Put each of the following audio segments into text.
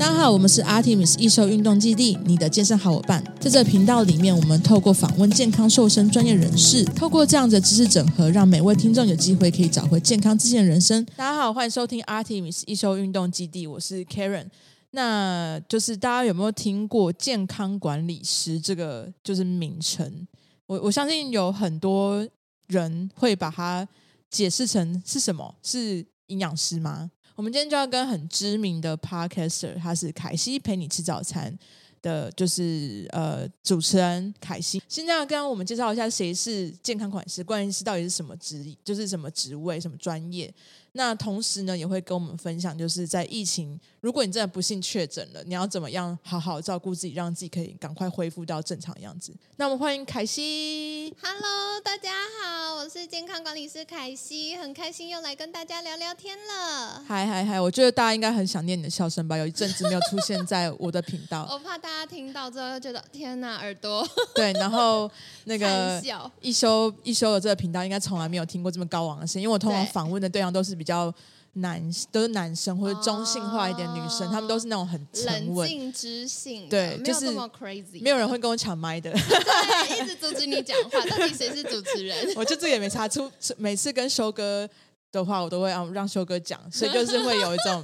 大家好，我们是 Artemis 一休运动基地，你的健身好伙伴。在这频道里面，我们透过访问健康瘦身专业人士，透过这样的知识整合，让每位听众有机会可以找回健康自信的人生。大家好，欢迎收听 Artemis 一休运动基地，我是 Karen。那就是大家有没有听过健康管理师这个就是名称？我我相信有很多人会把它解释成是什么？是营养师吗？我们今天就要跟很知名的 Podcaster，他是凯西陪你吃早餐的，就是呃主持人凯西。现在要跟我们介绍一下谁是健康管理师，管理师到底是什么职，就是什么职位、什么专业。那同时呢，也会跟我们分享，就是在疫情，如果你真的不幸确诊了，你要怎么样好好照顾自己，让自己可以赶快恢复到正常样子。那我们欢迎凯西。Hello，大家好，我是健康管理师凯西，很开心又来跟大家聊聊天了。嗨嗨嗨，我觉得大家应该很想念你的笑声吧？有一阵子没有出现在我的频道，我怕大家听到之后又觉得天哪，耳朵。对，然后那个 笑一休一休的这个频道，应该从来没有听过这么高昂的声音，因为我通常访问的对象都是。比较男都是男生或者中性化一点女生，哦、他们都是那种很沉稳、冷静知性，对，就是没有这么 crazy，没有人会跟我抢麦的，对，一直阻止你讲话。到底谁是主持人？我就这个也没查，出每次跟修哥的话，我都会让让修哥讲，所以就是会有一种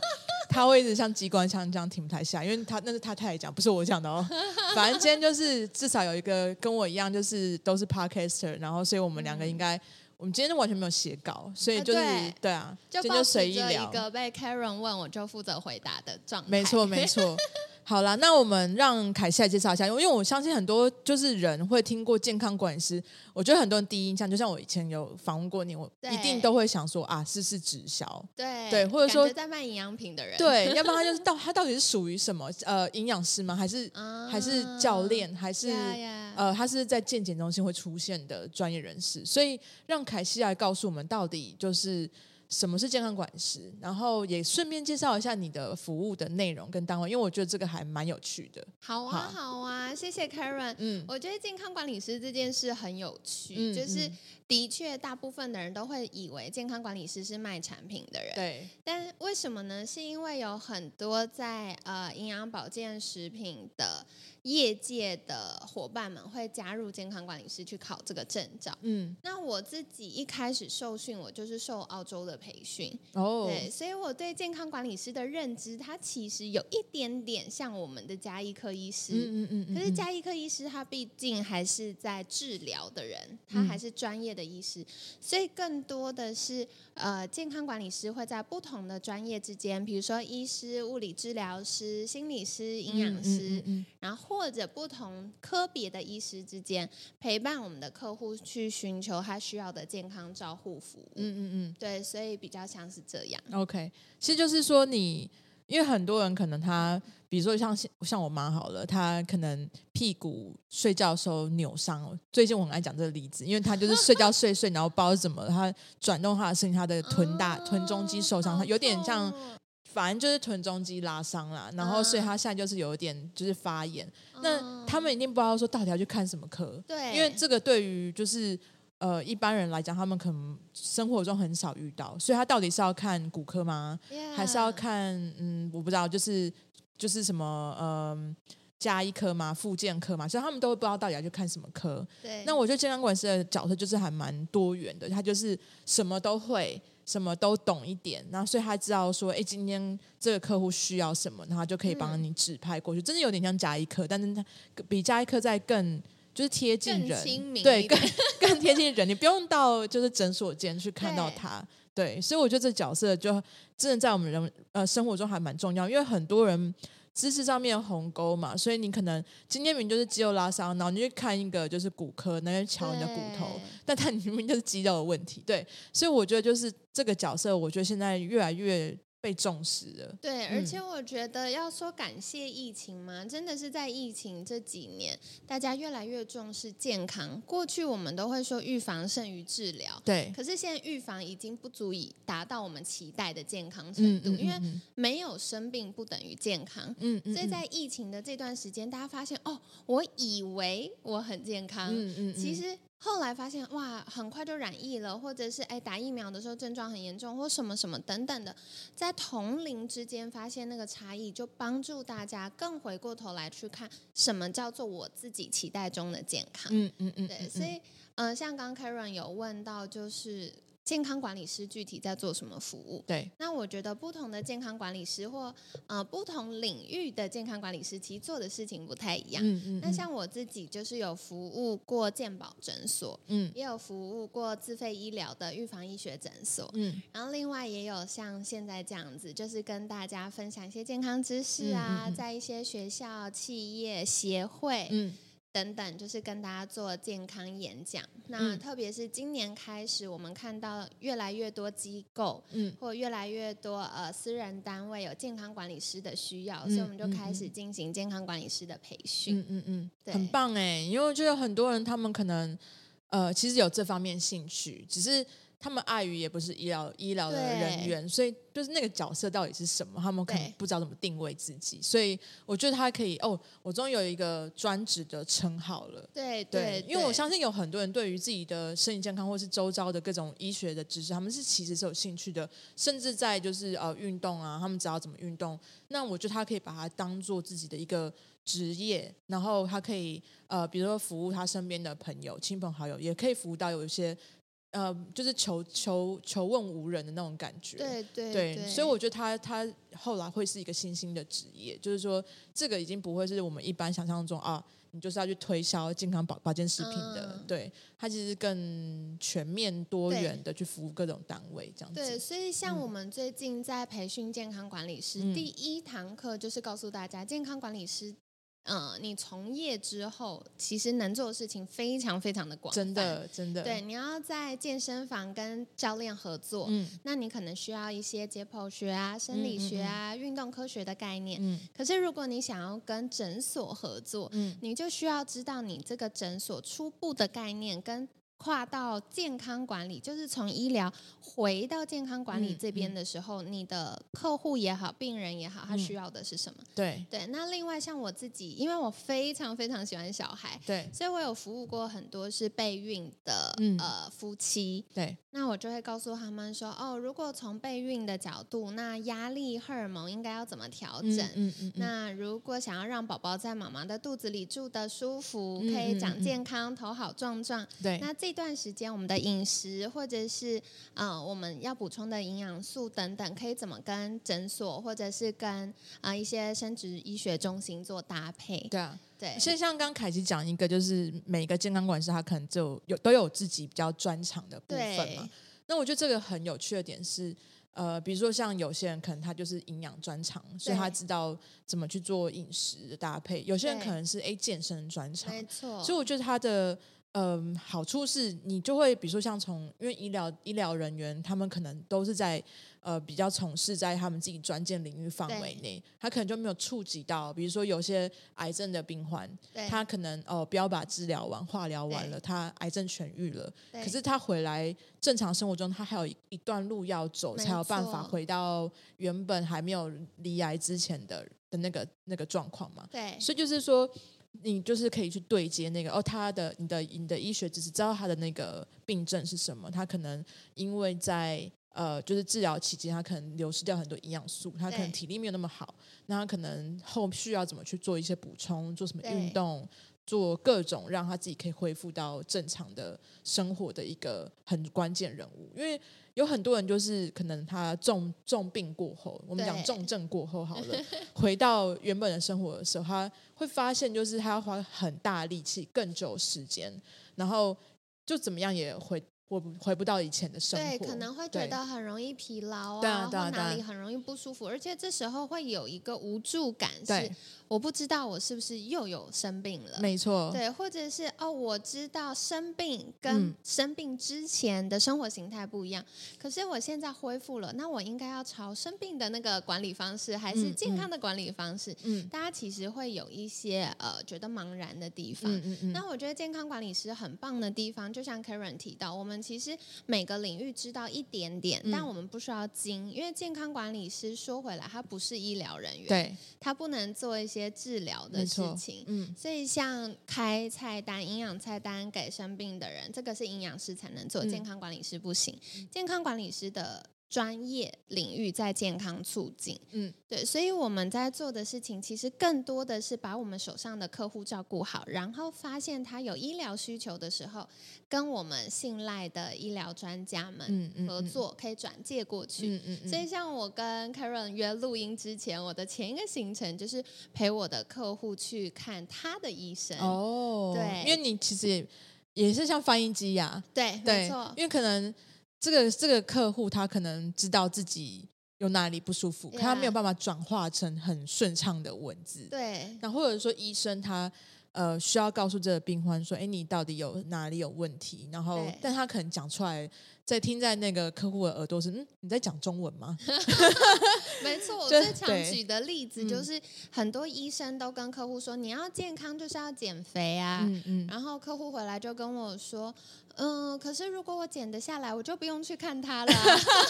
他会一直像机关枪这样停不太下，因为他那是他太太讲，不是我讲的哦。反正今天就是至少有一个跟我一样，就是都是 podcaster，然后所以我们两个应该。我们今天就完全没有写稿，所以就是、啊对，对啊，就就随意聊。一个被 Karen 问，我就负责回答的状态。没错，没错。好啦，那我们让凯西来介绍一下，因为我相信很多就是人会听过健康管理师，我觉得很多人第一印象，就像我以前有访问过你，我一定都会想说啊，是是直销，对对，或者说在卖营养品的人，对，要不然他就是到他到底是属于什么呃营养师吗？还是、啊、还是教练？还是 yeah, yeah. 呃他是在健检中心会出现的专业人士？所以让凯西来告诉我们，到底就是。什么是健康管理师？然后也顺便介绍一下你的服务的内容跟单位，因为我觉得这个还蛮有趣的。好啊，好，好啊，谢谢 Karen。嗯，我觉得健康管理师这件事很有趣，嗯、就是的确大部分的人都会以为健康管理师是卖产品的人。对，但为什么呢？是因为有很多在呃营养保健食品的。业界的伙伴们会加入健康管理师去考这个证照。嗯，那我自己一开始受训，我就是受澳洲的培训。哦，对，所以我对健康管理师的认知，它其实有一点点像我们的加医科医师。嗯嗯嗯，嗯。可是加医科医师他毕竟还是在治疗的人，他还是专业的医师，嗯，所以更多的是呃，健康管理师会在不同的专业之间，比如说医师、物理治疗师、心理师、营养师，嗯，然后。或者不同科别的医师之间陪伴我们的客户去寻求他需要的健康照护服务。嗯嗯嗯，对，所以比较像是这样。OK，其实就是说你，因为很多人可能他，比如说像像我妈好了，她可能屁股睡觉的时候扭伤。最近我很爱讲这个例子，因为她就是睡觉睡睡，然后不知道怎么，她转动她的身体，她的臀大臀中肌受伤，她有点像。反正就是臀中肌拉伤了，然后所以他现在就是有一点就是发炎。嗯、那他们一定不知道说到底要去看什么科，对，因为这个对于就是呃一般人来讲，他们可能生活中很少遇到，所以他到底是要看骨科吗.还是要看嗯我不知道，就是就是什么嗯家医科吗？复健科嘛？所以他们都会不知道到底要去看什么科。对，那我觉得健康管理师的角色就是还蛮多元的，他就是什么都会。什么都懂一点，然后所以他知道说，哎，今天这个客户需要什么，然后就可以帮你指派过去。嗯、真的有点像加一科，但是他比加一科在更就是贴近人，对，更 更贴近人，你不用到就是诊所间去看到他。对，对，所以我觉得这角色就真的在我们人呃生活中还蛮重要，因为很多人。知识上面鸿沟嘛，所以你可能今天明明就是肌肉拉伤，然后你去看一个就是骨科，那边瞧你的骨头，但他 明明就是肌肉的问题，对，所以我觉得就是这个角色，我觉得现在越来越。被重视了，对，而且我觉得要说感谢疫情嘛，真的是在疫情这几年，大家越来越重视健康。过去我们都会说预防胜于治疗，对，可是现在预防已经不足以达到我们期待的健康程度，因为没有生病不等于健康，嗯，所以在疫情的这段时间，大家发现哦，我以为我很健康，嗯嗯，其实后来发现哇，很快就染疫了，或者是哎打疫苗的时候症状很严重，或什么什么等等的，在同龄之间发现那个差异，就帮助大家更回过头来去看什么叫做我自己期待中的健康。嗯嗯嗯，对，所以嗯、呃，像刚 Karen 有问到，就是。健康管理师具体在做什么服务？对，那我觉得不同的健康管理师或呃不同领域的健康管理师，其实做的事情不太一样。嗯嗯。那像我自己就是有服务过健保诊所，嗯，也有服务过自费医疗的预防医学诊所，嗯，然后另外也有像现在这样子，就是跟大家分享一些健康知识啊，嗯嗯嗯，在一些学校、企业、协会，嗯。等等，就是跟大家做健康演讲。那特别是今年开始，我们看到越来越多机构，嗯，或越来越多呃私人单位有健康管理师的需要，嗯、所以我们就开始进行健康管理师的培训。嗯嗯嗯，对，很棒哎，因为我觉得很多人他们可能呃其实有这方面兴趣，只是。他们碍于也不是医疗医疗的人员，所以就是那个角色到底是什么，他们可能不知道怎么定位自己。所以我觉得他可以哦，我终于有一个专职的称号了。对对，对，因为我相信有很多人对于自己的身体健康或是周遭的各种医学的知识，他们是其实是有兴趣的，甚至在就是呃运动啊，他们知道怎么运动。那我觉得他可以把它当做自己的一个职业，然后他可以呃，比如说服务他身边的朋友、亲朋好友，也可以服务到有一些。呃，就是求求求问无人的那种感觉，对对对，对，所以我觉得他他后来会是一个新兴的职业，就是说这个已经不会是我们一般想象中啊，你就是要去推销健康保保健食品的，嗯、对，他其实更全面多元的去服务各种单位这样子。对，所以像我们最近在培训健康管理师，嗯、第一堂课就是告诉大家健康管理师。嗯，你从业之后，其实能做的事情非常非常的广，真的真的。对，你要在健身房跟教练合作，嗯，那你可能需要一些解剖学啊、生理学啊、嗯嗯嗯、运动科学的概念。嗯。可是如果你想要跟诊所合作，嗯，你就需要知道你这个诊所初步的概念跟。跨到健康管理，就是从医疗回到健康管理这边的时候，嗯嗯、你的客户也好，病人也好，他需要的是什么？嗯、对对。那另外像我自己，因为我非常非常喜欢小孩，对，所以我有服务过很多是备孕的、嗯、呃夫妻，对。那我就会告诉他们说，哦，如果从备孕的角度，那压力荷尔蒙应该要怎么调整？嗯嗯。那如果想要让宝宝在妈妈的肚子里住的舒服，可以长健康，头好壮壮，对，那这段时间我们的饮食或者是呃我们要补充的营养素等等，可以怎么跟诊所或者是跟啊、呃、一些生殖医学中心做搭配？对啊，对。所以像刚凯琪讲一个，就是每个健康管理师他可能就有都有自己比较专长的部分嘛。那我觉得这个很有趣的点是，呃，比如说像有些人可能他就是营养专长，所以他知道怎么去做饮食的搭配；有些人可能是哎健身专长，没错。所以我觉得他的。嗯，好处是你就会，比如说像从，因为医疗医疗人员，他们可能都是在呃比较从事在他们自己专件领域范围内，他可能就没有触及到，比如说有些癌症的病患，他可能哦标靶治疗完、化疗完了，他癌症痊愈了，可是他回来正常生活中，他还有一段路要走，才有办法回到原本还没有离癌之前的的那个那个状况嘛。对，所以就是说。你就是可以去对接那个哦，他的你的你的医学知识，知道他的那个病症是什么？他可能因为在呃，就是治疗期间，他可能流失掉很多营养素，他可能体力没有那么好，那他可能后续要怎么去做一些补充，做什么运动，做各种让他自己可以恢复到正常的生活的一个很关键人物，因为。有很多人就是可能他重重病过后，我们讲重症过后好了，回到原本的生活的时候，他会发现就是他要花很大力气、更久时间，然后就怎么样也回我回不到以前的生活，对，可能会觉得很容易疲劳啊，或哪里很容易不舒服，而且这时候会有一个无助感，是。我不知道我是不是又有生病了？没错，对，或者是哦，我知道生病跟生病之前的生活形态不一样，嗯、可是我现在恢复了，那我应该要朝生病的那个管理方式，还是健康的管理方式？嗯，大家其实会有一些呃觉得茫然的地方。嗯嗯嗯。那我觉得健康管理师很棒的地方，就像 Karen 提到，我们们其实每个领域知道一点点，嗯、但我们不需要精，因为健康管理师说回来，他不是医疗人员，对，他不能做一些治疗的事情，嗯，所以像开菜单、营养菜单给生病的人，这个是营养师才能做，健康管理师不行，嗯、健康管理师的。专业领域在健康促进，嗯，对，所以我们在做的事情，其实更多的是把我们手上的客户照顾好，然后发现他有医疗需求的时候，跟我们信赖的医疗专家们合作，可以转介过去。嗯嗯嗯。所以像我跟 Karen 约录音之前，我的前一个行程就是陪我的客户去看他的医生。哦，对，因为你其实也也是像翻译机呀，对，对，没错，因为可能。这个这个客户他可能知道自己有哪里不舒服，可他没有办法转化成很顺畅的文字。对，那或者说医生他呃需要告诉这个病患说，哎，你到底有哪里有问题？然后，但他可能讲出来。在听在那个客户的耳朵是，嗯，你在讲中文吗？没错，我最常举的例子就是，很多医生都跟客户说，你要健康就是要减肥啊。嗯嗯。然后客户回来就跟我说，嗯，可是如果我减得下来，我就不用去看他了。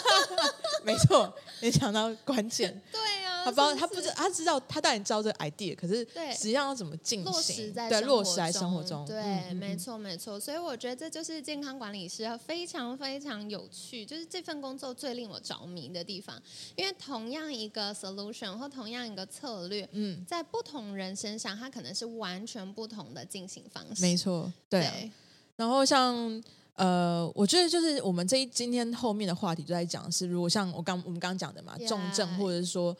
没错，你讲到关键。对啊。他不知道，他不知，他知道，他当然知道这个 idea，可是实际上要怎么进行？落实在对落实在生活中。对，没错没错。所以我觉得这就是健康管理师非常非常。非常有趣，就是这份工作最令我着迷的地方，因为同样一个 solution 或同样一个策略，嗯，在不同人身上，它可能是完全不同的进行方式。没错，对啊。对。然后像呃，我觉得就是我们这一今天后面的话题就在讲是，如果像我刚我们刚刚讲的嘛.重症或者是说，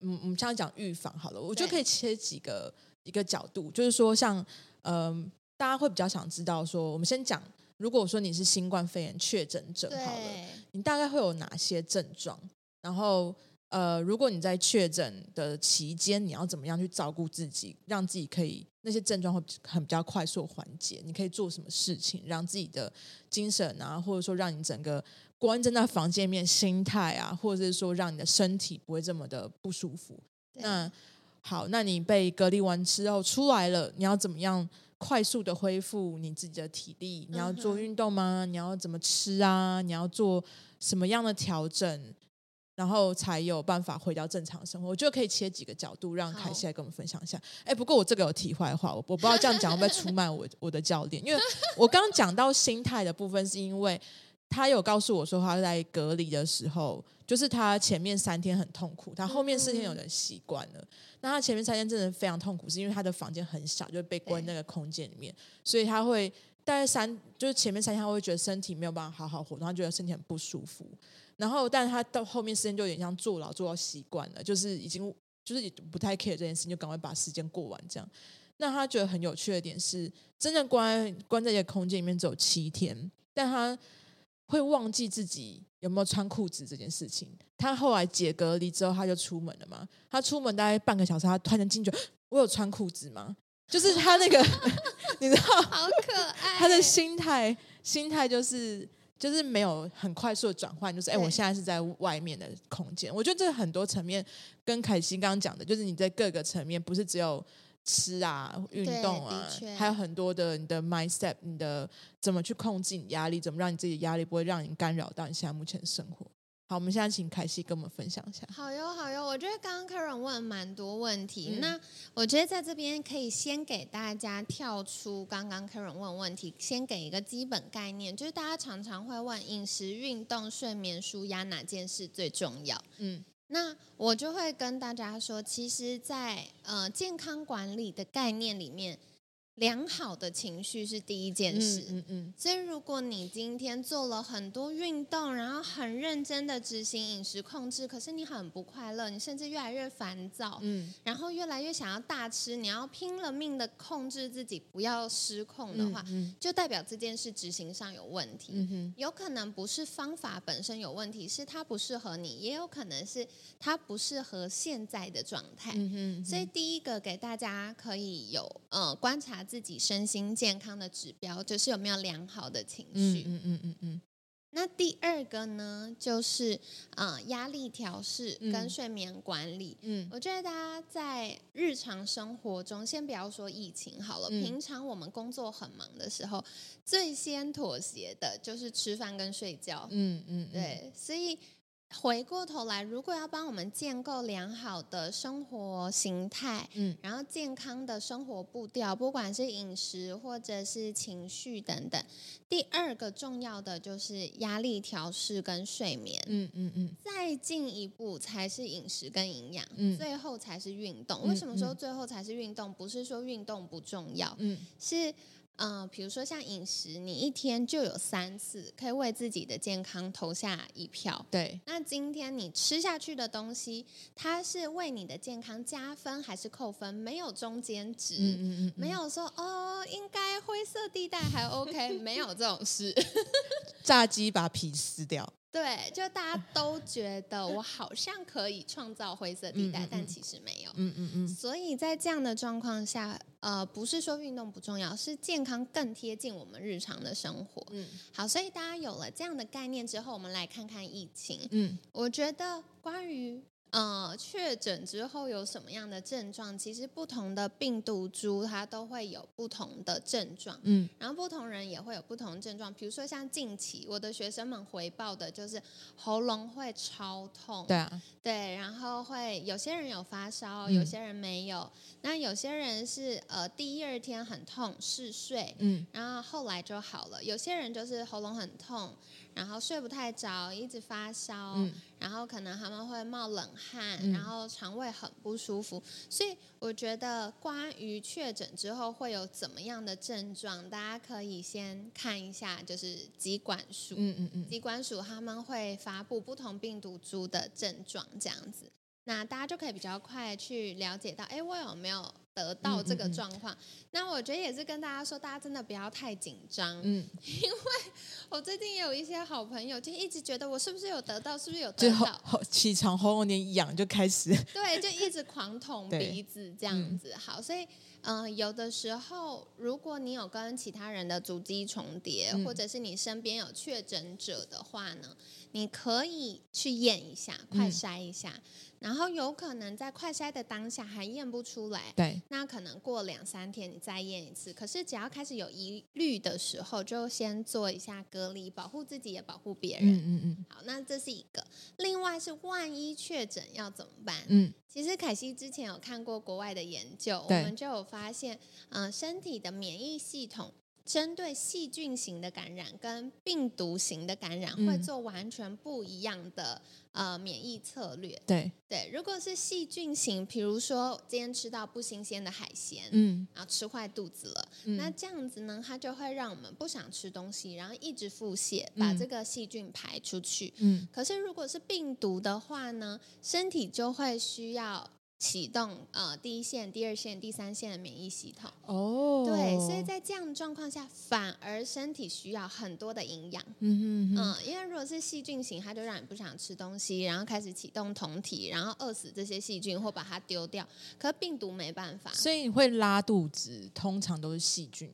嗯，我们现在讲预防好了，我觉得可以切几个一个角度，就是说像嗯、呃，大家会比较想知道说，我们先讲。如果说你是新冠肺炎确诊者，好了，你大概会有哪些症状？然后，呃，如果你在确诊的期间，你要怎么样去照顾自己，让自己可以那些症状会很比较快速缓解？你可以做什么事情，让自己的精神啊，或者说让你整个关在那房间里面心态啊，或者是说让你的身体不会这么的不舒服？那好，那你被隔离完之后出来了，你要怎么样？快速的恢复你自己的体力，你要做运动吗？你要怎么吃啊？你要做什么样的调整，然后才有办法回到正常生活？我觉得可以切几个角度，让凯西来跟我们分享一下。哎，不过我这个有题外话，我我不知道这样讲会不会出卖我 我的教练，因为我刚刚讲到心态的部分，是因为他有告诉我说他在隔离的时候，就是他前面三天很痛苦，他后面四天有人习惯了。嗯那他前面三天真的非常痛苦，是因为他的房间很小，就被关那个空间里面，所以他会大概三，就是前面三天他会觉得身体没有办法好好活动，他觉得身体很不舒服。然后，但是他到后面时间就有点像坐牢，坐到习惯了，就是已经就是也不太 care 这件事情，就赶快把时间过完这样。那他觉得很有趣的点是，真正关关在一个空间里面只有七天，但他会忘记自己。有没有穿裤子这件事情？他后来解隔离之后，他就出门了嘛。他出门大概半个小时，他突然进去，我有穿裤子吗？就是他那个，你知道，好可爱。他的心态，心态就是就是没有很快速的转换，就是哎，我现在是在外面的空间。我觉得这很多层面跟凯西刚刚讲的，就是你在各个层面，不是只有。吃啊，运动啊，还有很多的你的 mindset，你的怎么去控制你压力，怎么让你自己的压力不会让你干扰到你现在目前的生活。好，我们现在请凯西跟我们分享一下。好哟，好哟，我觉得刚刚 Karen 问蛮多问题，嗯、那我觉得在这边可以先给大家跳出刚刚 Karen 问问题，先给一个基本概念，就是大家常常会问饮食、运动、睡眠、舒压哪件事最重要？嗯。那我就会跟大家说，其实在，在呃健康管理的概念里面。良好的情绪是第一件事，嗯嗯，嗯，所以如果你今天做了很多运动，然后很认真的执行饮食控制，可是你很不快乐，你甚至越来越烦躁，嗯，然后越来越想要大吃，你要拼了命的控制自己不要失控的话，嗯嗯，就代表这件事执行上有问题，嗯哼，有可能不是方法本身有问题，是它不适合你，也有可能是它不适合现在的状态，嗯哼，所以第一个给大家可以有呃观察。自己身心健康的指标就是有没有良好的情绪。嗯嗯嗯嗯，那第二个呢，就是呃压力调试跟睡眠管理。嗯，我觉得大家在日常生活中，先不要说疫情好了，嗯、平常我们工作很忙的时候，最先妥协的就是吃饭跟睡觉。嗯嗯，对，所以。回过头来，如果要帮我们建构良好的生活形态，嗯，然后健康的生活步调，不管是饮食或者是情绪等等，第二个重要的就是压力调试跟睡眠，嗯嗯嗯，再进一步才是饮食跟营养，嗯，最后才是运动。为什么说最后才是运动？不是说运动不重要，嗯，是。嗯、呃，比如说像饮食，你一天就有三次可以为自己的健康投下一票。对，那今天你吃下去的东西，它是为你的健康加分还是扣分？没有中间值，嗯嗯嗯嗯，没有说哦，应该灰色地带还 OK，没有这种事。炸鸡把皮撕掉。对，就大家都觉得我好像可以创造灰色地带，嗯嗯嗯，但其实没有。嗯嗯嗯。所以在这样的状况下，呃，不是说运动不重要，是健康更贴近我们日常的生活。嗯。好，所以大家有了这样的概念之后，我们来看看疫情。嗯。我觉得关于。呃，确诊之后有什么样的症状？其实不同的病毒株它都会有不同的症状，嗯，然后不同人也会有不同的症状。比如说像近期我的学生们回报的就是喉咙会超痛，对啊，对，然后会有些人有发烧，有些人没有，嗯、那有些人是呃第一二天很痛嗜睡，嗯，然后后来就好了。有些人就是喉咙很痛。然后睡不太着，一直发烧，嗯、然后可能他们会冒冷汗，嗯、然后肠胃很不舒服。所以我觉得关于确诊之后会有怎么样的症状，大家可以先看一下，就是疾管署，嗯嗯嗯，疾管署他们会发布不同病毒株的症状这样子，那大家就可以比较快去了解到，哎，我有没有？得到这个状况，嗯。嗯嗯，那我觉得也是跟大家说，大家真的不要太紧张，嗯，因为我最近也有一些好朋友，就一直觉得我是不是有得到，是不是有得到，起床喉咙有点痒就开始，对，就一直狂捅鼻子这样子，好，所以。嗯、呃，有的时候，如果你有跟其他人的足迹重叠，嗯、或者是你身边有确诊者的话呢，你可以去验一下，快筛一下，嗯、然后有可能在快筛的当下还验不出来，对，那可能过两三天你再验一次。可是只要开始有疑虑的时候，就先做一下隔离，保护自己也保护别人。嗯嗯嗯。好，那这是一个。另外是万一确诊要怎么办？嗯。其实凯西之前有看过国外的研究，我们就有发现，嗯、呃，身体的免疫系统针对细菌型的感染跟病毒型的感染会做完全不一样的。呃，免疫策略，对。对，如果是细菌型，比如说今天吃到不新鲜的海鲜，嗯，然后吃坏肚子了，嗯、那这样子呢，它就会让我们不想吃东西，然后一直腹泻，把这个细菌排出去，嗯，可是如果是病毒的话呢，身体就会需要。启动呃第一线、第二线、第三线的免疫系统。哦，在这样的状况下，反而身体需要很多的营养，嗯哼哼嗯，因为如果是细菌型，它就让你不想吃东西，然后开始启动酮体，然后饿死这些细菌或把它丢掉。可病毒没办法，所以你会拉肚子，通常都是细菌。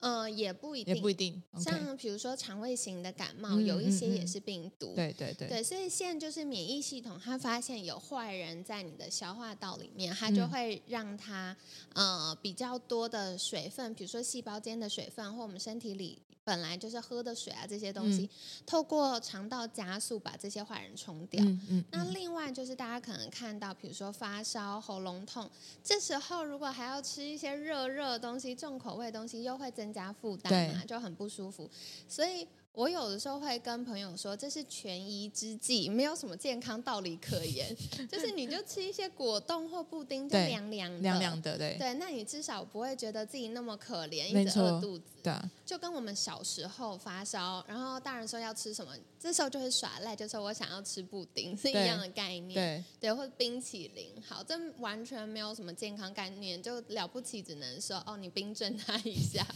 呃，也不一定，也不一定。像比如说肠胃型的感冒，有一些也是病毒。对对对。对，所以现在就是免疫系统，它发现有坏人在你的消化道里面，它就会让它呃比较多的水分，比如说细胞间的水分，或我们身体里。本来就是喝的水啊，这些东西、嗯、透过肠道加速把这些坏人冲掉。嗯嗯嗯、那另外就是大家可能看到，比如说发烧、喉咙痛，这时候如果还要吃一些热热的东西、重口味的东西，又会增加负担嘛，对就很不舒服。所以。我有的时候会跟朋友说，这是权宜之计，没有什么健康道理可言。就是你就吃一些果冻或布丁，就凉凉的，凉凉的，对。对，那你至少不会觉得自己那么可怜，一直饿肚子。对，就跟我们小时候发烧，然后大人说要吃什么，这时候就会耍赖，就说我想要吃布丁，是一样的概念。对，对，或冰淇淋。好，这完全没有什么健康概念，就了不起，只能说哦，你冰镇它一下。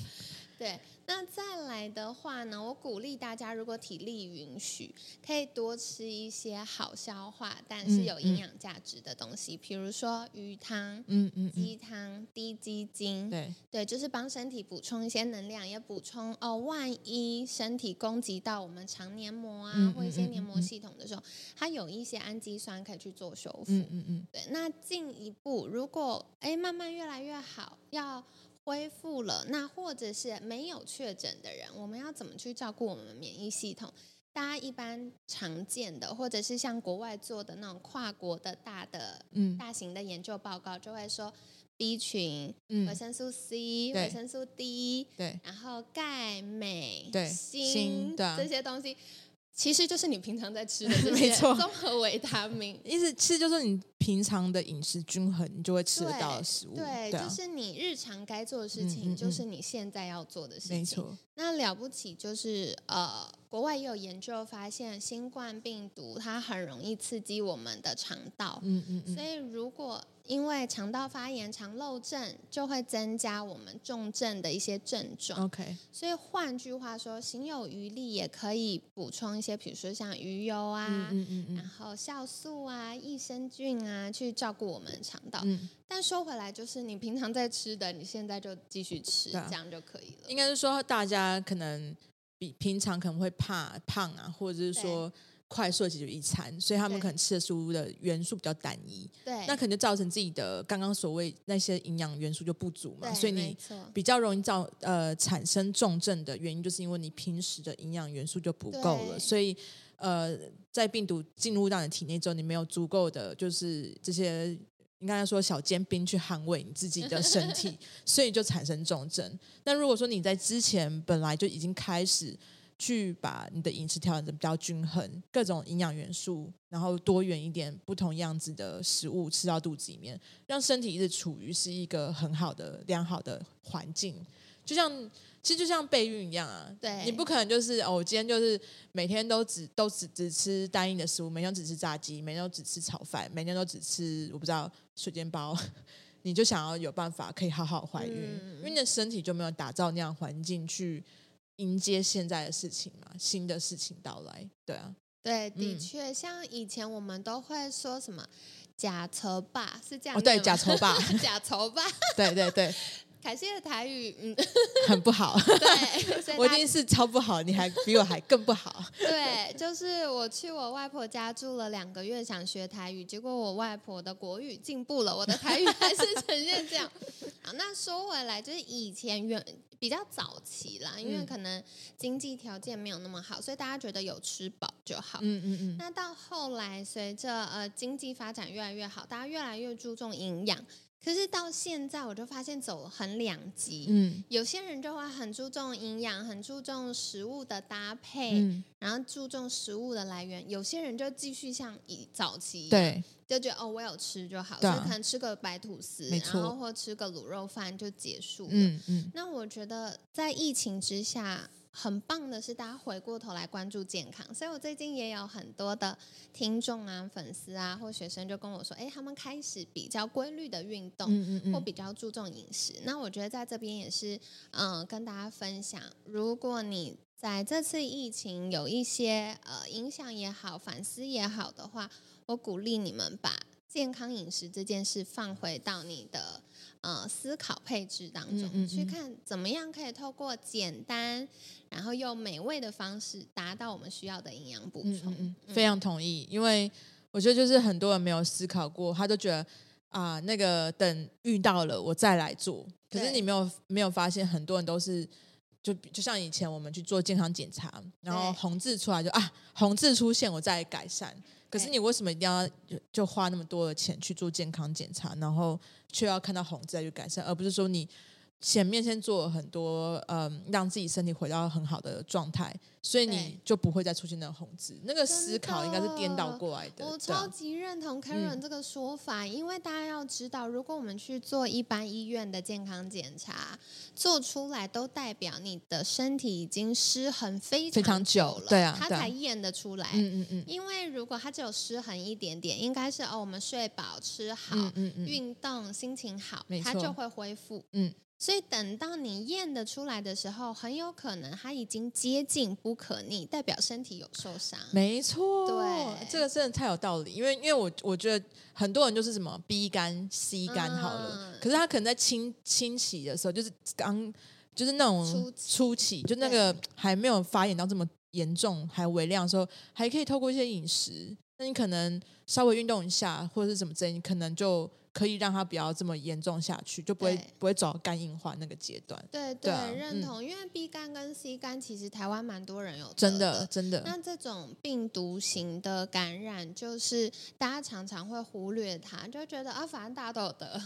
对。那再来的话呢，我鼓励大家，如果体力允许，可以多吃一些好消化但是有营养价值的东西，比、嗯嗯、如说鱼汤、嗯嗯，嗯，鸡汤、低鸡精，对对，就是帮身体补充一些能量，也补充哦，万一身体攻击到我们肠黏膜啊、嗯，或一些黏膜系统的时候，它有一些氨基酸可以去做修复。嗯嗯嗯，对。那进一步，如果哎慢慢越来越好，要。恢复了，那或者是没有确诊的人，我们要怎么去照顾我们免疫系统？大家一般常见的，或者是像国外做的那种跨国的大的、嗯、大型的研究报告，就会说 B 群、嗯、维生素 C、维生素 D，对，然后钙、镁、锌这些东西。其实就是你平常在吃的这些 综合维他命，意思其实就是你平常的饮食均衡，你就会吃得到的食物。对，就是你日常该做的事情，就是你现在要做的事情。没错。那了不起就是呃，国外也有研究发现，新冠病毒它很容易刺激我们的肠道。嗯嗯嗯。所以如果因为肠道发炎、肠漏症就会增加我们重症的一些症状。OK，所以换句话说，行有余力也可以补充一些，比如说像鱼油啊，嗯嗯嗯嗯，然后酵素啊、益生菌啊，去照顾我们肠道。嗯。但说回来，就是你平常在吃的，你现在就继续吃，这样就可以了。应该是说，大家可能比平常可能会怕胖啊，或者是说。快速的解决一餐，所以他们可能吃的食物的元素比较单一，对，那可能就造成自己的刚刚所谓那些营养元素就不足嘛，所以你比较容易造呃产生重症的原因，就是因为你平时的营养元素就不够了，所以呃在病毒进入到你体内之后，你没有足够的就是这些应该说小尖兵去捍卫你自己的身体，所以就产生重症。那如果说你在之前本来就已经开始。去把你的饮食调整的比较均衡，各种营养元素，然后多元一点，不同样子的食物吃到肚子里面，让身体一直处于是一个很好的、良好的环境。就像其实就像备孕一样啊，对，你不可能就是哦，我今天就是每天都只都只只吃单一的食物，每天都只吃炸鸡，每天都只吃炒饭，每天都只吃我不知道水煎包，你就想要有办法可以好好怀孕，嗯，因为你的身体就没有打造那样环境去。迎接现在的事情嘛，新的事情到来，对啊，对，的确，嗯、像以前我们都会说什么“假愁吧”，是这样，哦，对，“假愁吧”，“ 假愁吧”，对 对对。凯西的台语，嗯，很不好。对，我已经是超不好，你还比我还更不好。对，就是我去我外婆家住了两个月，想学台语，结果我外婆的国语进步了，我的台语还是呈现这样。好，那说回来，就是以前远比较早期啦，因为可能经济条件没有那么好，所以大家觉得有吃饱就好。嗯嗯嗯。那到后来，随着呃经济发展越来越好，大家越来越注重营养。可是到现在，我就发现走很两极。嗯，有些人就会很注重营养，很注重食物的搭配，嗯，然后注重食物的来源。有些人就继续像以早期一样，就觉得哦，我有吃就好，啊，可能吃个白吐司，然后或吃个卤肉饭就结束了。嗯嗯。那我觉得在疫情之下。很棒的是，大家回过头来关注健康，所以我最近也有很多的听众啊、粉丝啊或学生就跟我说，哎，他们开始比较规律的运动，嗯嗯嗯，或比较注重饮食。那我觉得在这边也是，嗯、呃，跟大家分享，如果你在这次疫情有一些呃影响也好、反思也好的话，我鼓励你们把健康饮食这件事放回到你的。呃，思考配置当中，嗯嗯嗯，去看怎么样可以透过简单，然后又美味的方式，达到我们需要的营养补充。非常同意，因为我觉得就是很多人没有思考过，他都觉得啊，那个等遇到了我再来做。可是你没有没有发现，很多人都是就就像以前我们去做健康检查，然后红字出来就啊，红字出现我再改善。可是你为什么一定要就花那么多的钱去做健康检查，然后却要看到红字再去改善，而不是说你前面先做了很多，嗯，让自己身体回到很好的状态。所以你就不会再出现那个红字，那个思考应该是颠倒过来的。我超级认同 Karen 这个说法，嗯，因为大家要知道，如果我们去做一般医院的健康检查，做出来都代表你的身体已经失衡非常久了，对啊，他才验得出来。嗯嗯嗯。因为如果他只有失衡一点点，应该是哦，我们睡饱、吃好、嗯嗯嗯、运动、心情好，他就会恢复。嗯。所以等到你验的出来的时候，很有可能它已经接近不可逆，代表身体有受伤。没错，对，这个真的太有道理。因为因为我我觉得很多人就是什么 B 肝、C 肝好了，嗯、可是他可能在清清洗的时候，就是刚就是那种初期，初期就那个还没有发炎到这么严重还微量的时候，还可以透过一些饮食，那你可能稍微运动一下或者是什么之类，你可能就。可以让它不要这么严重下去，就不会不会走到肝硬化那个阶段。对对，认同。嗯、因为 B 肝跟 C 肝其实台湾蛮多人有的真的真的。那这种病毒型的感染，就是大家常常会忽略它，就觉得啊，反正大家都有得。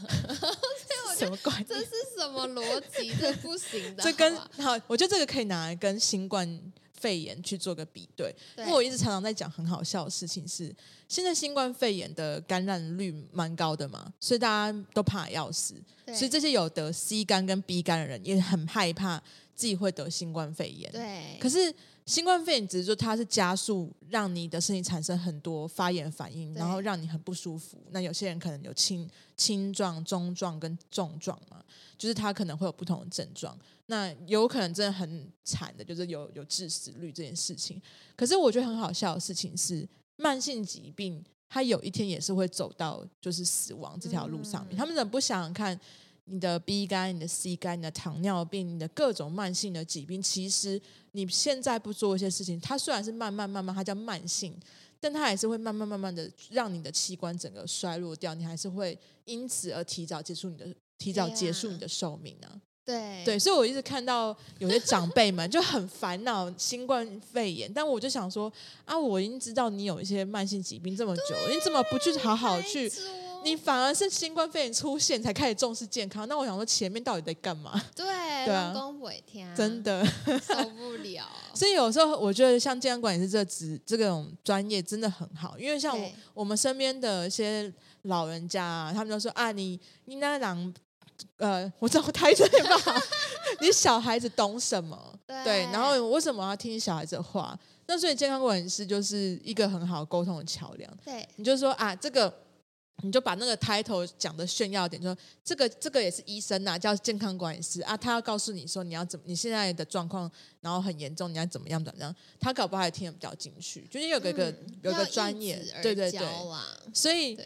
什么怪？这是什么逻辑？这不行的。这跟好，我觉得这个可以拿来跟新冠。肺炎去做个比对，因为我一直常常在讲很好笑的事情是，现在新冠肺炎的感染率蛮高的嘛，所以大家都怕要死，所以这些有得 C 肝跟 B 肝的人也很害怕自己会得新冠肺炎。对，可是新冠肺炎只是说它是加速让你的身体产生很多发炎反应，然后让你很不舒服。那有些人可能有轻轻状、中状跟重状嘛，就是他可能会有不同的症状。那有可能真的很惨的，就是有有致死率这件事情。可是我觉得很好笑的事情是，慢性疾病它有一天也是会走到就是死亡这条路上面。嗯、他们怎么不想想看，你的 B 肝、你的 C 肝、你的糖尿病、你的各种慢性的疾病，其实你现在不做一些事情，它虽然是慢慢慢慢，它叫慢性，但它还是会慢慢慢慢的让你的器官整个衰落掉，你还是会因此而提早结束你的提早结束你的寿命啊。对对，所以我一直看到有些长辈们就很烦恼新冠肺炎，但我就想说啊，我已经知道你有一些慢性疾病这么久，你怎么不去好好去？你反而是新冠肺炎出现才开始重视健康。那我想说前面到底在干嘛？对，对啊，真的 受不了。所以有时候我觉得像健康管理师这职这种专业真的很好，因为像我我们身边的一些老人家啊，他们就说啊，你你那让。呃，我我台嘴吧？你小孩子懂什么？对，对，然后为什么要听小孩子的话？那所以健康管理师就是一个很好沟通的桥梁。对，你就说啊，这个你就把那个 title 讲的炫耀点，就说这个这个也是医生呐、啊，叫健康管理师啊，他要告诉你说你要怎么，你现在的状况然后很严重，你要怎么样怎么样？他搞不好也听得比较进去，就是有个一个、嗯、有个专业，对对对，所以。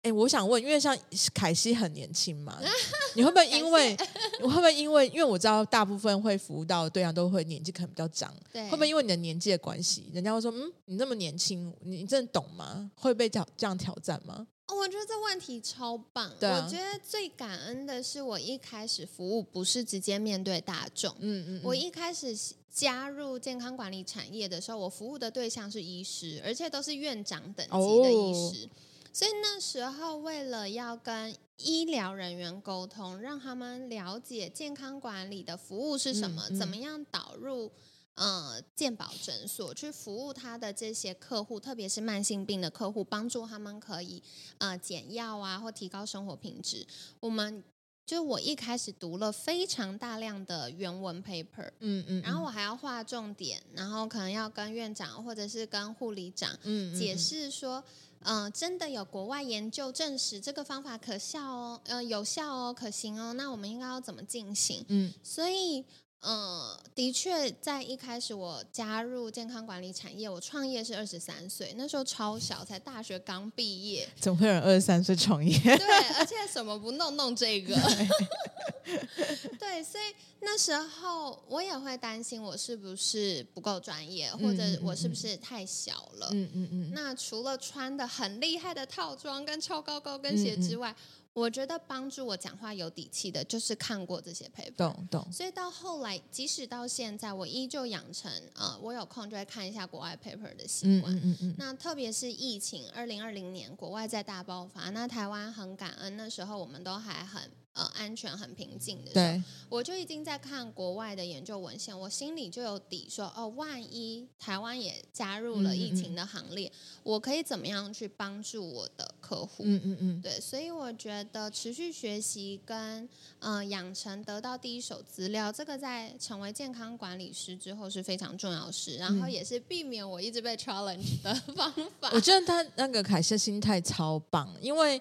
哎，我想问，因为像凯西很年轻嘛，你会不会因为你 会不会因为因为我知道大部分会服务到的对象都会年纪可能比较长，对，会不会因为你的年纪的关系，人家会说嗯，你那么年轻，你真的懂吗？会被挑这样挑战吗？哦，我觉得这问题超棒。对啊，我觉得最感恩的是我一开始服务不是直接面对大众，嗯，嗯嗯，我一开始加入健康管理产业的时候，我服务的对象是医师，而且都是院长等级的医师。哦所以那时候，为了要跟医疗人员沟通，让他们了解健康管理的服务是什么，嗯嗯、怎么样导入呃健保诊所去服务他的这些客户，特别是慢性病的客户，帮助他们可以呃减药啊，或提高生活品质。我们就我一开始读了非常大量的原文 paper，嗯嗯，嗯然后我还要画重点，然后可能要跟院长或者是跟护理长解释说。嗯、呃，真的有国外研究证实这个方法可效哦，呃，有效哦，可行哦。那我们应该要怎么进行？嗯，所以，呃，的确，在一开始我加入健康管理产业，我创业是二十三岁，那时候超小，才大学刚毕业。怎么会有人二十三岁创业？对，而且什么不弄弄这个？对，所以那时候我也会担心，我是不是不够专业，或者我是不是太小了？嗯嗯嗯。那除了穿的很厉害的套装跟超高高跟鞋之外，我觉得帮助我讲话有底气的，就是看过这些 paper。懂懂。所以到后来，即使到现在，我依旧养成呃，我有空就会看一下国外 paper 的习惯。嗯嗯嗯。那特别是疫情，二零二零年国外在大爆发，那台湾很感恩，那时候我们都还很。呃，安全很平静的时候，对我就已经在看国外的研究文献，我心里就有底说，说哦，万一台湾也加入了疫情的行列，嗯嗯，我可以怎么样去帮助我的客户？嗯嗯嗯，对，所以我觉得持续学习跟呃养成得到第一手资料，这个在成为健康管理师之后是非常重要的事，然后也是避免我一直被 challenge 的方法。我觉得他那个凯西心态超棒，因为。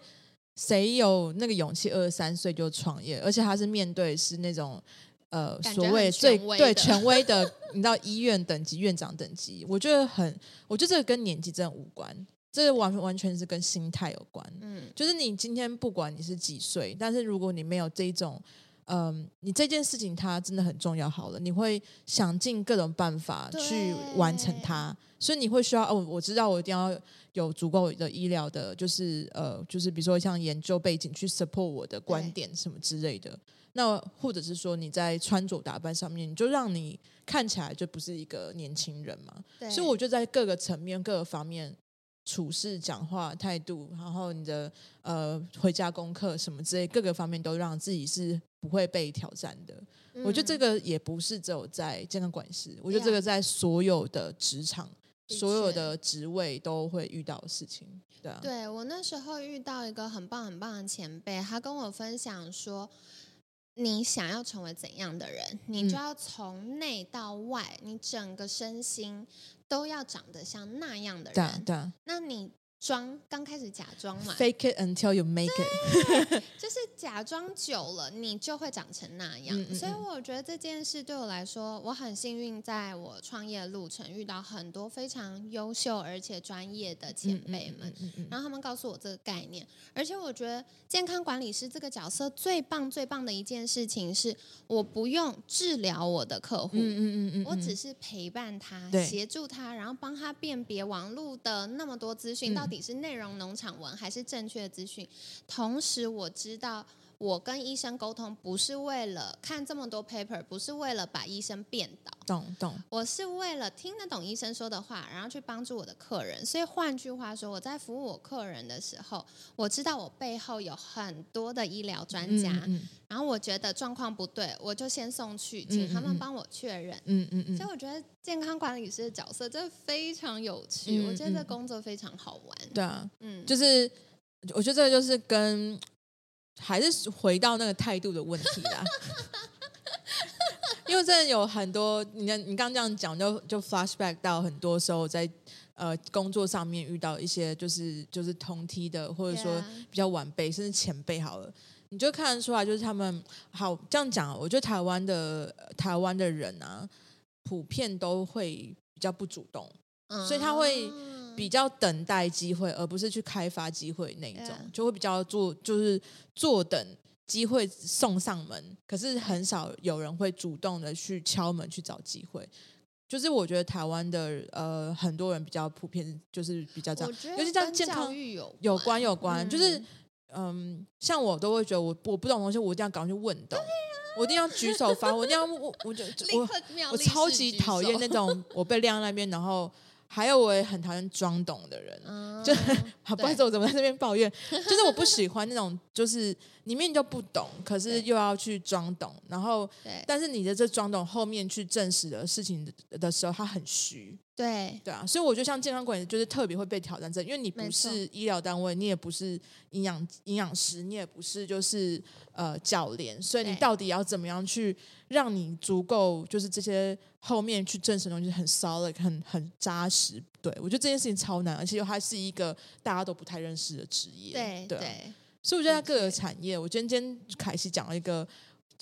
谁有那个勇气二十三岁就创业，而且他是面对是那种呃所谓最对权威的，你知道医院等级院长等级，我觉得很，我觉得这个跟年纪真的无关。这完完全是跟心态有关，嗯，就是你今天不管你是几岁，但是如果你没有这一种，嗯，你这件事情它真的很重要，好了，你会想尽各种办法去完成它，所以你会需要哦，我知道我一定要有足够的医疗的，就是呃，就是比如说像研究背景去 support 我的观点什么之类的，那或者是说你在穿着打扮上面，你就让你看起来就不是一个年轻人嘛，所以我就在各个层面、各个方面。处事、讲话态度，然后你的呃回家功课什么之类，各个方面都让自己是不会被挑战的。嗯、我觉得这个也不是只有在健康管理师，我觉得这个在所有的职场、所有的职位都会遇到的事情。对啊，对我那时候遇到一个很棒很棒的前辈，他跟我分享说，你想要成为怎样的人，你就要从内到外，你整个身心。都要长得像那样的人，对，对，那你。装刚开始假装嘛，fake it until you make it，就是假装久了，你就会长成那样。嗯嗯嗯，所以我觉得这件事对我来说，我很幸运，在我创业的路程遇到很多非常优秀而且专业的前辈们，然后他们告诉我这个概念。而且我觉得健康管理师这个角色最棒最棒的一件事情是，我不用治疗我的客户，嗯嗯嗯嗯，我只是陪伴他，协助他，然后帮他辨别网络的那么多资讯到。到底是内容农场文还是正确的资讯？同时，我知道我跟医生沟通不是为了看这么多 paper，不是为了把医生变倒。懂懂。我是为了听得懂医生说的话，然后去帮助我的客人。所以换句话说，我在服务我客人的时候，我知道我背后有很多的医疗专家。嗯嗯。然后我觉得状况不对，我就先送去，请他们帮我确认。嗯嗯嗯。所以我觉得健康管理师的角色真的非常有趣，我觉得这工作非常好玩。对啊，嗯，就是我觉得这个就是跟。还是回到那个态度的问题啦，因为真的有很多，你看你刚刚这样讲，就就 flashback 到很多时候在呃工作上面遇到一些就是就是同梯的，或者说比较晚辈甚至前辈好了，你就看得出来，就是他们好这样讲，我觉得台湾的台湾的人啊，普遍都会比较不主动，所以他会。比较等待机会，而不是去开发机会那一种，Yeah. 就会比较坐，就是坐等机会送上门。可是很少有人会主动的去敲门去找机会。就是我觉得台湾的呃很多人比较普遍，就是比较这样，尤其像健康有有关有关，嗯、就是嗯，像我都会觉得我我不懂东西，我一定要赶快去问到，啊、我一定要举手发问，我一定要我我就我我超级讨厌那种我被晾在那边，然后。还有我也很讨厌装懂的人，嗯、就 好不好意思，我怎么在这边抱怨？就是我不喜欢那种，就是你明明就不懂，可是又要去装懂，然后，但是你的这装懂后面去证实的事情的时候，他很虚。对对啊，所以我觉得像健康管理就是特别会被挑战这，因为你不是医疗单位，你也不是营养营养师，你也不是就是呃教练，所以你到底要怎么样去让你足够就是这些后面去证实的东西很 solid 很很扎实？对，我觉得这件事情超难，而且又还是一个大家都不太认识的职业。对对，对所以我觉得在各个产业，我今天今天凯西讲了一个。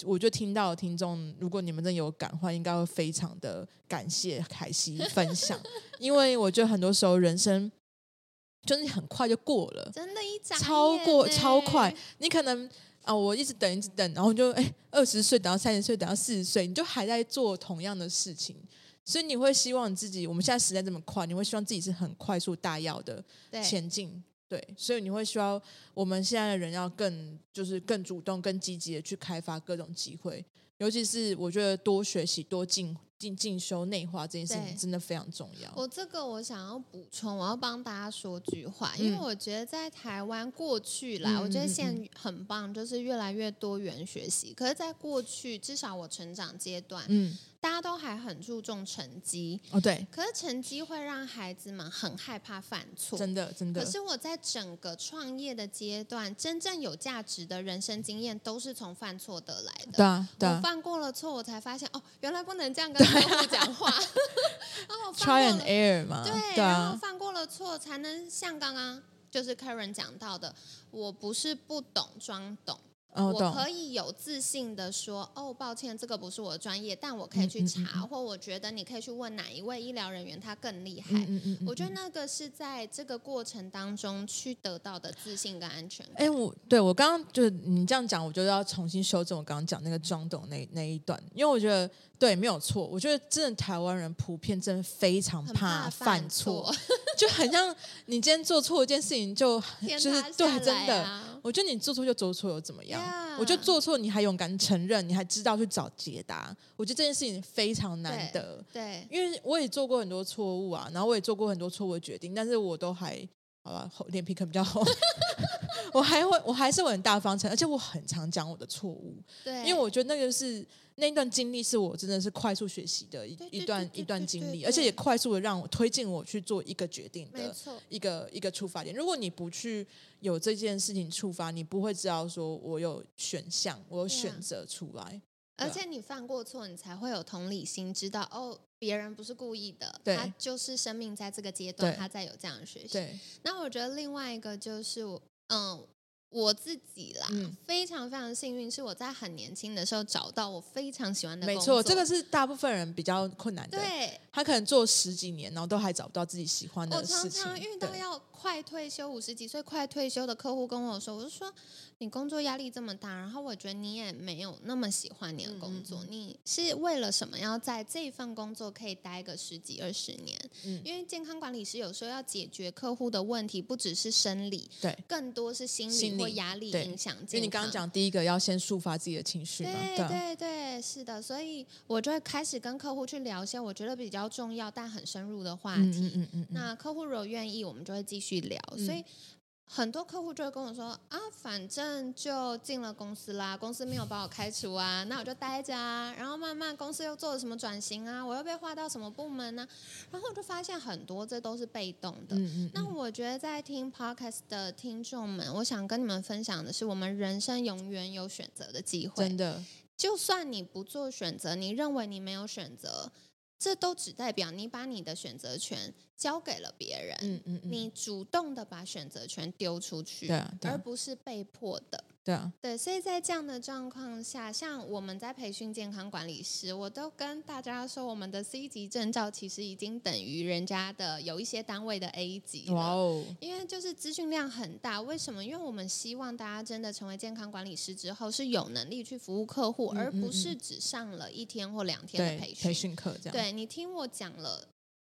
我就听到听众，如果你们真的有感的话，应该会非常的感谢凯西 分享，因为我觉得很多时候人生就是很快就过了，真的，一眨超过超快。你可能啊，我一直等一直等，然后就哎，二十岁等到三十岁，等到四十岁，你就还在做同样的事情，所以你会希望你自己，我们现在时代这么快，你会希望自己是很快速大要的前进。对，所以你会需要我们现在的人要更，就是更主动、更积极的去开发各种机会，尤其是我觉得多学习、多进进进修、内化这件事情真的非常重要。我这个我想要补充，我要帮大家说句话，因为我觉得在台湾过去啦，嗯、我觉得现在很棒，就是越来越多元学习。可是，在过去，至少我成长阶段，嗯。大家都还很注重成绩哦，对。可是成绩会让孩子们很害怕犯错，真的真的。可是我在整个创业的阶段，真正有价值的人生经验都是从犯错得来的。对啊，对啊。我犯过了错，我才发现哦，原来不能这样跟 客户讲话。然后 try and error 嘛，对，然后犯过了错才能像刚刚。就是 Karen 讲到的，我不是不懂装懂。哦、我可以有自信的说，哦，抱歉，这个不是我的专业，但我可以去查，或我觉得你可以去问哪一位医疗人员，他更厉害。嗯嗯嗯嗯、我觉得那个是在这个过程当中去得到的自信跟安全感。哎，我对我刚刚就是你这样讲，我就要重新修正我刚刚讲那个装懂那那一段，因为我觉得对没有错，我觉得真的台湾人普遍真的非常怕犯错，很 就很像你今天做错一件事情就，就就是对真的。我觉得你做错就做错又怎么样？Yeah. 我觉得做错你还勇敢承认，你还知道去找解答。我觉得这件事情非常难得。对，对，因为我也做过很多错误啊，然后我也做过很多错误的决定，但是我都还好吧，脸皮可能比较厚。我还会，我还是会很大方承认，而且我很常讲我的错误。对，因为我觉得那个是。那一段经历是我真的是快速学习的一一段一段经历，而且也快速的让我推进我去做一个决定的一个一个出发点。如果你不去有这件事情触发，你不会知道说我有选项，我有选择出来。而且你犯过错，你才会有同理心，知道哦，别人不是故意的，他就是生命在这个阶段，他在有这样的学习。那我觉得另外一个就是我嗯。我自己啦，嗯、非常非常幸运，是我在很年轻的时候找到我非常喜欢的工作。没错，这个是大部分人比较困难的。对，他可能做十几年，然后都还找不到自己喜欢的事情。我常常遇到要快退休，五十几岁快退休的客户跟我说，我就说。你工作压力这么大，然后我觉得你也没有那么喜欢你的工作，嗯、你是为了什么要在这份工作可以待个十几二十年？嗯，因为健康管理师有时候要解决客户的问题，不只是生理，对，更多是心理或压力影响。因为你刚刚讲第一个要先抒发自己的情绪嘛，对对对，对，是的，所以我就会开始跟客户去聊一些我觉得比较重要但很深入的话题。嗯嗯嗯，嗯，那客户如果愿意，我们就会继续聊。嗯、所以。很多客户就会跟我说啊，反正就进了公司啦，公司没有把我开除啊，那我就待着啊。然后慢慢公司又做了什么转型啊，我又被划到什么部门呢？然后我就发现很多这都是被动的。嗯嗯。那我觉得在听 Podcast 的听众们，我想跟你们分享的是，我们人生永远有选择的机会。真的，就算你不做选择，你认为你没有选择。这都只代表你把你的选择权交给了别人，嗯嗯嗯，你主动的把选择权丢出去，对啊，对啊，而不是被迫的。对啊，对，所以在这样的状况下，像我们在培训健康管理师，我都跟大家说，我们的 C 级证照其实已经等于人家的有一些单位的 A 级了。哇哦！因为就是资讯量很大，为什么？因为我们希望大家真的成为健康管理师之后，是有能力去服务客户，而不是只上了一天或两天的培训。培训课这样。对，你听我讲了。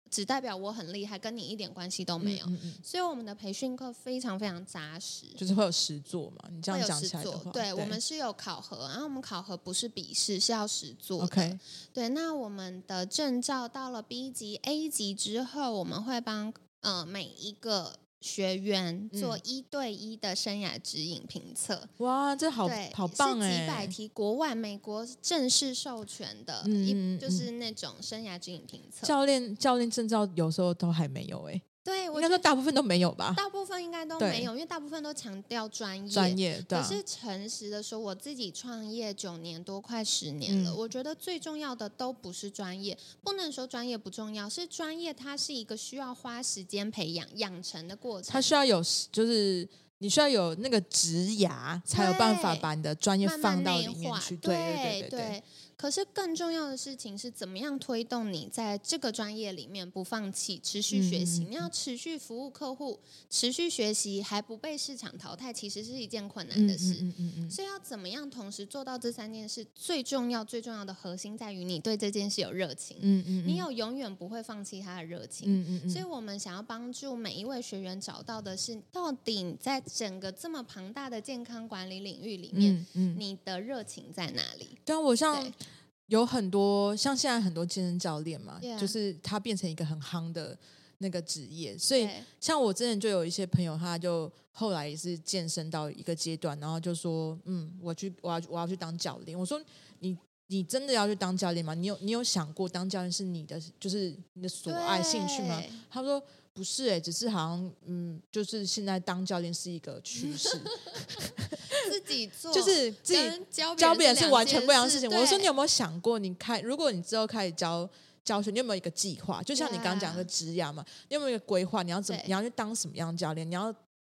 只代表我很厉害，跟你一点关系都没有。嗯嗯嗯，所以我们的培训课非常非常扎实，就是会有实做嘛。你这样讲起来的话，对，对我们是有考核，然后我们考核不是笔试，是要实做的。Okay. 对，那我们的证照到了 B 级、A 级之后，我们会帮呃每一个。学员做一对一的生涯指引评测，哇，这好好棒哎！是几百题，国外美国正式授权的，一、嗯、就是那种生涯指引评测。教练教练证照有时候都还没有哎。对，我应该说大部分都没有吧。大部分应该都没有，因为大部分都强调专业。专业，对。可是诚实的说，我自己创业九年多，快十年了，嗯，我觉得最重要的都不是专业，不能说专业不重要，是专业它是一个需要花时间培养养成的过程。它需要有，就是你需要有那个职涯，才有办法把你的专业放到里面去。对对对对，对。对可是更重要的事情是怎么样推动你在这个专业里面不放弃、持续学习？你要持续服务客户、持续学习，还不被市场淘汰，其实是一件困难的事。嗯嗯嗯。所以要怎么样同时做到这三件事？最重要、最重要的核心在于你对这件事有热情。嗯嗯。你有永远不会放弃他的热情。嗯嗯。所以我们想要帮助每一位学员找到的是，到底在整个这么庞大的健康管理领域里面，你的热情在哪里？对啊，我像。有很多像现在很多健身教练嘛，yeah. 就是他变成一个很夯的那个职业，所以像我之前就有一些朋友，他就后来也是健身到一个阶段，然后就说：“嗯，我去，我要我要去当教练。”我说：“你你真的要去当教练吗？你有你有想过当教练是你的就是你的所爱兴趣吗？”他说：“不是，哎，只是好像嗯，就是现在当教练是一个趋势。”自己做就是自己教别人是完全不一样的事情。我说你有没有想过，你开如果你之后开始教教学，你有没有一个计划？就像你刚刚讲的职涯嘛，你有没有一个规划？你要怎么？你要去当什么样的教练？你要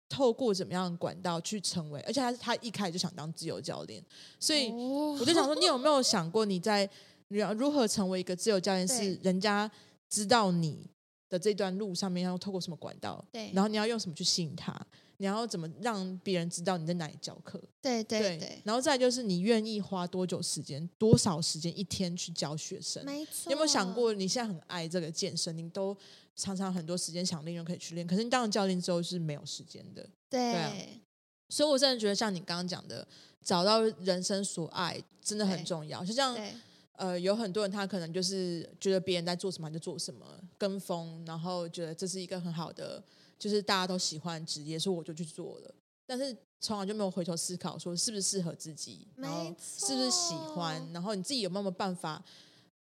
透过怎么样的管道去成为，而且他他一开始就想当自由教练，所以我就想说，你有没有想过你在如何成为一个自由教练，是人家知道你的这段路上面要透过什么管道，对，然后你要用什么去吸引他。你要怎么让别人知道你在哪里教课？对对对，对，然后再就是你愿意花多久时间、多少时间一天去教学生？没错。你有没有想过，你现在很爱这个健身，你都常常很多时间想利用可以去练，可是你当了教练之后是没有时间的。对，对啊。所以我真的觉得像你刚刚讲的，找到人生所爱真的很重要。就像呃，有很多人他可能就是觉得别人在做什么就做什么，跟风，然后觉得这是一个很好的。就是大家都喜欢职业，所以我就去做了，但是从来就没有回头思考说是不是适合自己，然后是不是喜欢，然后你自己有没有办法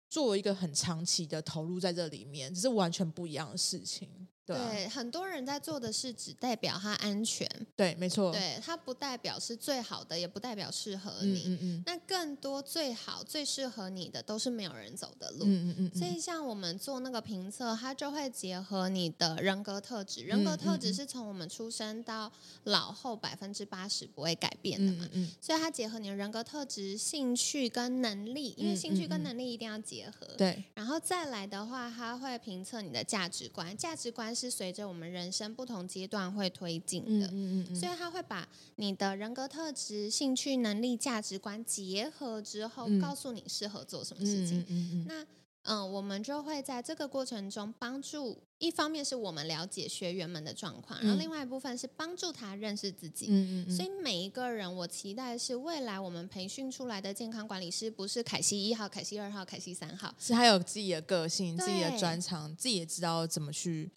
做一个很长期的投入在这里面，这是完全不一样的事情。对，啊、对，很多人在做的事只代表他安全，对，没错，对，他不代表是最好的，也不代表适合你。嗯嗯，嗯，那更多最好、最适合你的，都是没有人走的路。嗯嗯，嗯，嗯，所以像我们做那个评测，它就会结合你的人格特质。人格特质是从我们出生到老后百分之八十不会改变的嘛。嗯嗯，嗯，所以它结合你的人格特质、兴趣跟能力，因为兴趣跟能力一定要结合。对、然后再来的话，它会评测你的价值观，价值观。是随着我们人生不同阶段会推进的，嗯嗯嗯，所以他会把你的人格特质、兴趣、能力、价值观结合之后，告诉你适合做什么事情。嗯嗯嗯，那。嗯，我们就会在这个过程中帮助，一方面是我们了解学员们的状况，然后另外一部分是帮助他认识自己。嗯嗯，所以每一个人，我期待是未来我们培训出来的健康管理师，不是凯西一号、凯西二号、凯西三号，是他有自己的个性、自己的专长，自己也知道怎么去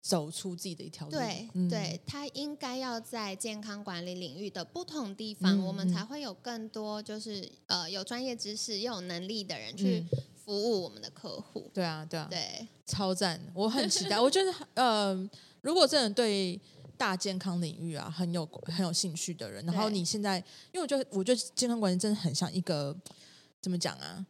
走出自己的一条路。对，嗯、对，他应该要在健康管理领域的不同地方，嗯、我们才会有更多就是呃有专业知识又有能力的人去。嗯服务我们的客户，对啊，对啊，对，超赞！我很期待。我觉得，呃，如果真的对大健康领域啊很有很有兴趣的人，然后你现在，因为我觉得，我觉得健康管理真的很像一个怎么讲啊？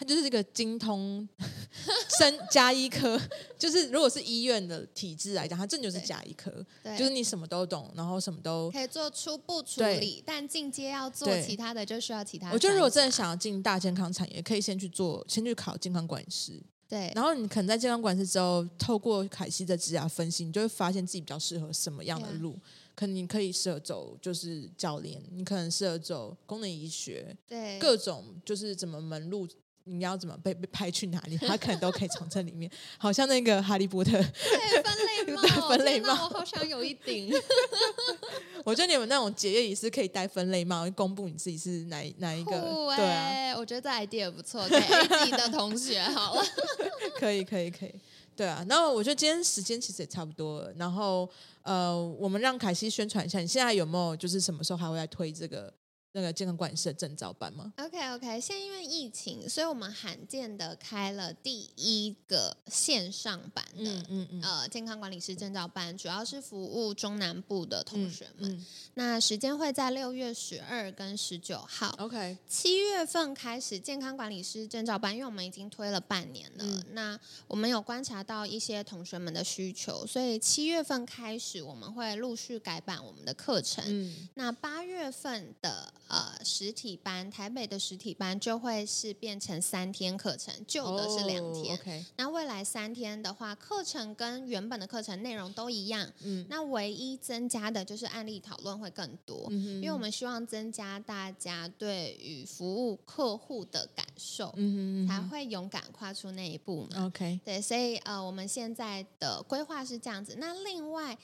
它就是这个精通 生加医科，就是如果是医院的体制来讲，它真的就是加医科，就是你什么都懂，然后什么都可以做初步处理，但进阶要做其他的就需要其他。我觉得如果真的想要进大健康产业，可以先去做，先去考健康管理师。对，然后你可能在健康管理师之后，透过凯西的职涯分析，你就会发现自己比较适合什么样的路。可能你可以适合走就是教练，你可能适合走功能医学，对，各种就是怎么门路。你要怎么被被派去哪里？他可能都可以从这里面，好像那个哈利波特对分类帽，分类帽，我好想有一顶。我觉得你们那种结业仪式可以戴分类帽，公布你自己是哪哪一个。欸、对啊，我觉得这 idea 不错，给 A 级的同学好了。可以可以可以，对啊。然后我觉得今天时间其实也差不多了。然后呃，我们让凯西宣传一下，你现在有没有就是什么时候还会来推这个？那个健康管理师的证照班吗？OK OK，现在因为疫情，所以我们罕见的开了第一个线上版的，嗯嗯嗯，呃，健康管理师证照班，主要是服务中南部的同学们。嗯嗯、那时间会在六月十二跟十九号。OK，七月份开始健康管理师证照班，因为我们已经推了半年了，嗯、那我们有观察到一些同学们的需求，所以七月份开始我们会陆续改版我们的课程。嗯、那八月份的。呃，实体班，台北的实体班就会是变成三天课程，旧的是两天。Oh, okay. 那未来三天的话，课程跟原本的课程内容都一样。嗯，那唯一增加的就是案例讨论会更多，嗯，因为我们希望增加大家对于服务客户的感受，嗯哼，才会勇敢跨出那一步嘛。OK，对，所以呃，我们现在的规划是这样子。那另外。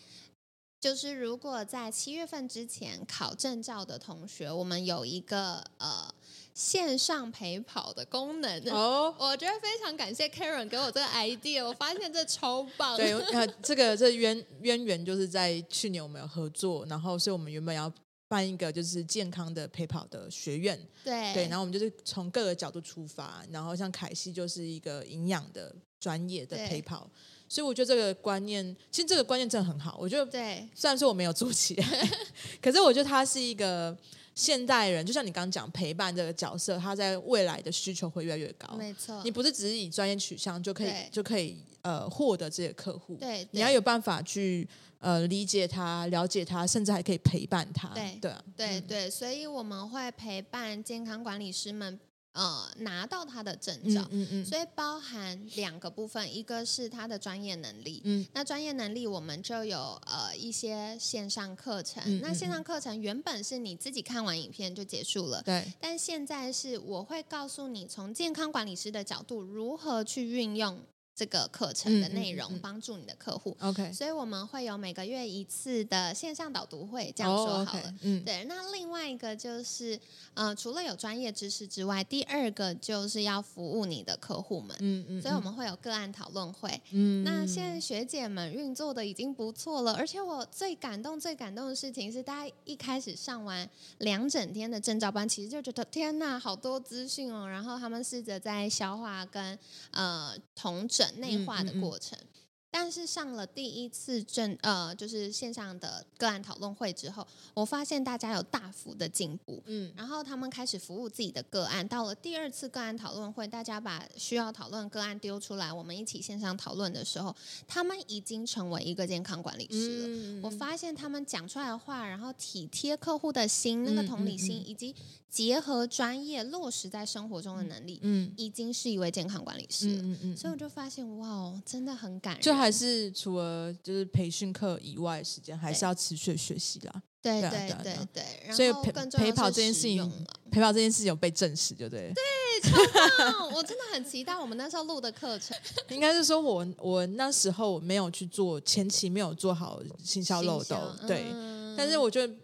就是如果在七月份之前考证照的同学，我们有一个呃线上陪跑的功能哦。Oh. 我觉得非常感谢 Karen 给我这个 idea，我发现这超棒。对，呃，这个这渊渊源就是在去年我们有合作，然后所以我们原本要办一个就是健康的陪跑的学院。对对，然后我们就是从各个角度出发，然后像凯西就是一个营养的专业的陪跑。所以我觉得这个观念，其实这个观念真的很好。我觉得，对，虽然说我没有做起来，可是我觉得它是一个现代人就像你刚刚讲陪伴这个角色，他在未来的需求会越来越高。没错，你不是只是以专业取向就可以就可以呃获得这些客户。对，对你要有办法去呃理解他、了解他，甚至还可以陪伴他。对对啊，对对，所以我们会陪伴健康管理师们。呃，拿到他的证照，嗯嗯。嗯，所以包含两个部分，一个是他的专业能力，嗯，那专业能力我们就有呃一些线上课程，那线上课程原本是你自己看完影片就结束了，对，但现在是我会告诉你从健康管理师的角度如何去运用。这个课程的内容帮助你的客户，OK，所以我们会有每个月一次的线上导读会，这样说好了，oh, okay. 嗯，对。那另外一个就是，呃，除了有专业知识之外，第二个就是要服务你的客户们，嗯嗯，所以我们会有个案讨论会，嗯，那现在学姐们运作的已经不错了，而且我最感动、最感动的事情是，大家一开始上完两整天的证照班，其实就觉得天哪，好多资讯哦，然后他们试着在消化跟呃同整。内化的过程。嗯嗯嗯但是上了第一次正呃，就是线上的个案讨论会之后，我发现大家有大幅的进步，嗯，然后他们开始服务自己的个案。到了第二次个案讨论会，大家把需要讨论个案丢出来，我们一起线上讨论的时候，他们已经成为一个健康管理师了。嗯，我发现他们讲出来的话，然后体贴客户的心，那个同理心，以及结合专业落实在生活中的能力，嗯，已经是一位健康管理师了。嗯嗯，所以我就发现，哇哦，真的很感人。就还是除了就是培训课以外的时间，还是要持续学习啦。对对对对对，所以陪陪跑这件事情，陪跑这件事情有被证实，就对。对，超棒！我真的很期待我们那时候录的课程。应该是说我我那时候我没有去做前期没有做好行销漏斗，对。但是我觉得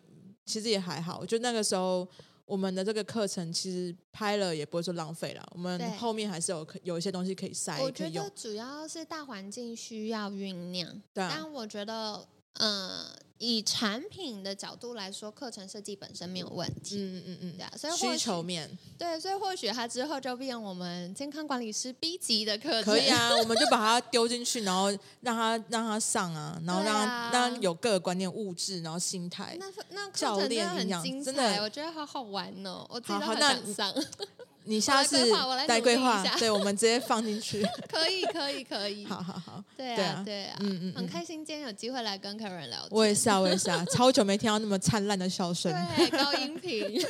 其实也还好，我觉得那个时候。我们的这个课程其实拍了也不会说浪费了，我们后面还是有有一些东西可以塞。我觉得主要是大环境需要酝酿，对啊，但我觉得，嗯、呃。以产品的角度来说，课程设计本身没有问题。嗯嗯嗯，对啊，所以需求面对，所以或许它之后就变我们健康管理师 B 级的课程。可以啊，我们就把它丢进去，然后让他让他上啊，然后让让他有各个观念、物质，然后心态。那那课程真的很精彩，我觉得好好玩哦，我自己都很想上。你下次带规划，对，我们直接放进去。可以，可以，可以。好好好。对啊，对啊，嗯嗯，很开心今天有机会来跟客人聊天。我也是啊，我也是啊，超久没听到那么灿烂的笑声。对，高音频。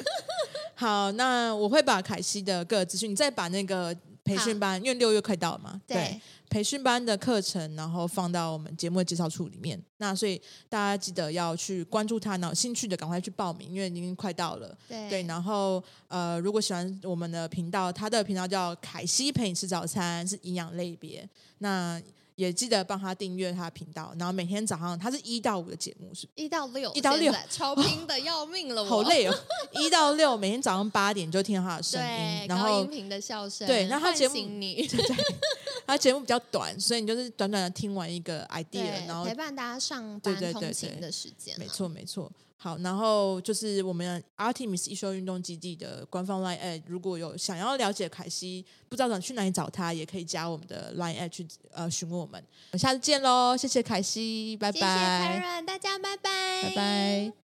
好，那我会把凯西的各个资讯，你再把那个培训班，因为六月快到了嘛，对。培训班的课程，然后放到我们节目的介绍处里面。那所以大家记得要去关注他，然后有兴趣的赶快去报名，因为已经快到了。对，对，然后呃，如果喜欢我们的频道，他的频道叫凯西陪你吃早餐，是营养类别。那也记得帮他订阅他的频道，然后每天早上他是一到五的节目，是一到六，一到六。超拼的要命了，好累哦！一到六每天早上八点就听到他的声音，然后高音频的笑声，对，然后他节目你，他节目比较短，所以你就是短短的听完一个 idea，然后陪伴大家上班通勤的时间，没错没错。好，然后就是我们 Artemis 一休运动基地的官方 Line at，如果有想要了解凯西，不知道怎么去哪里找他，也可以加我们的 Line at 去呃询问我们。我们下次见喽，谢谢凯西，拜拜。谢谢 Karen，大家拜拜，拜拜。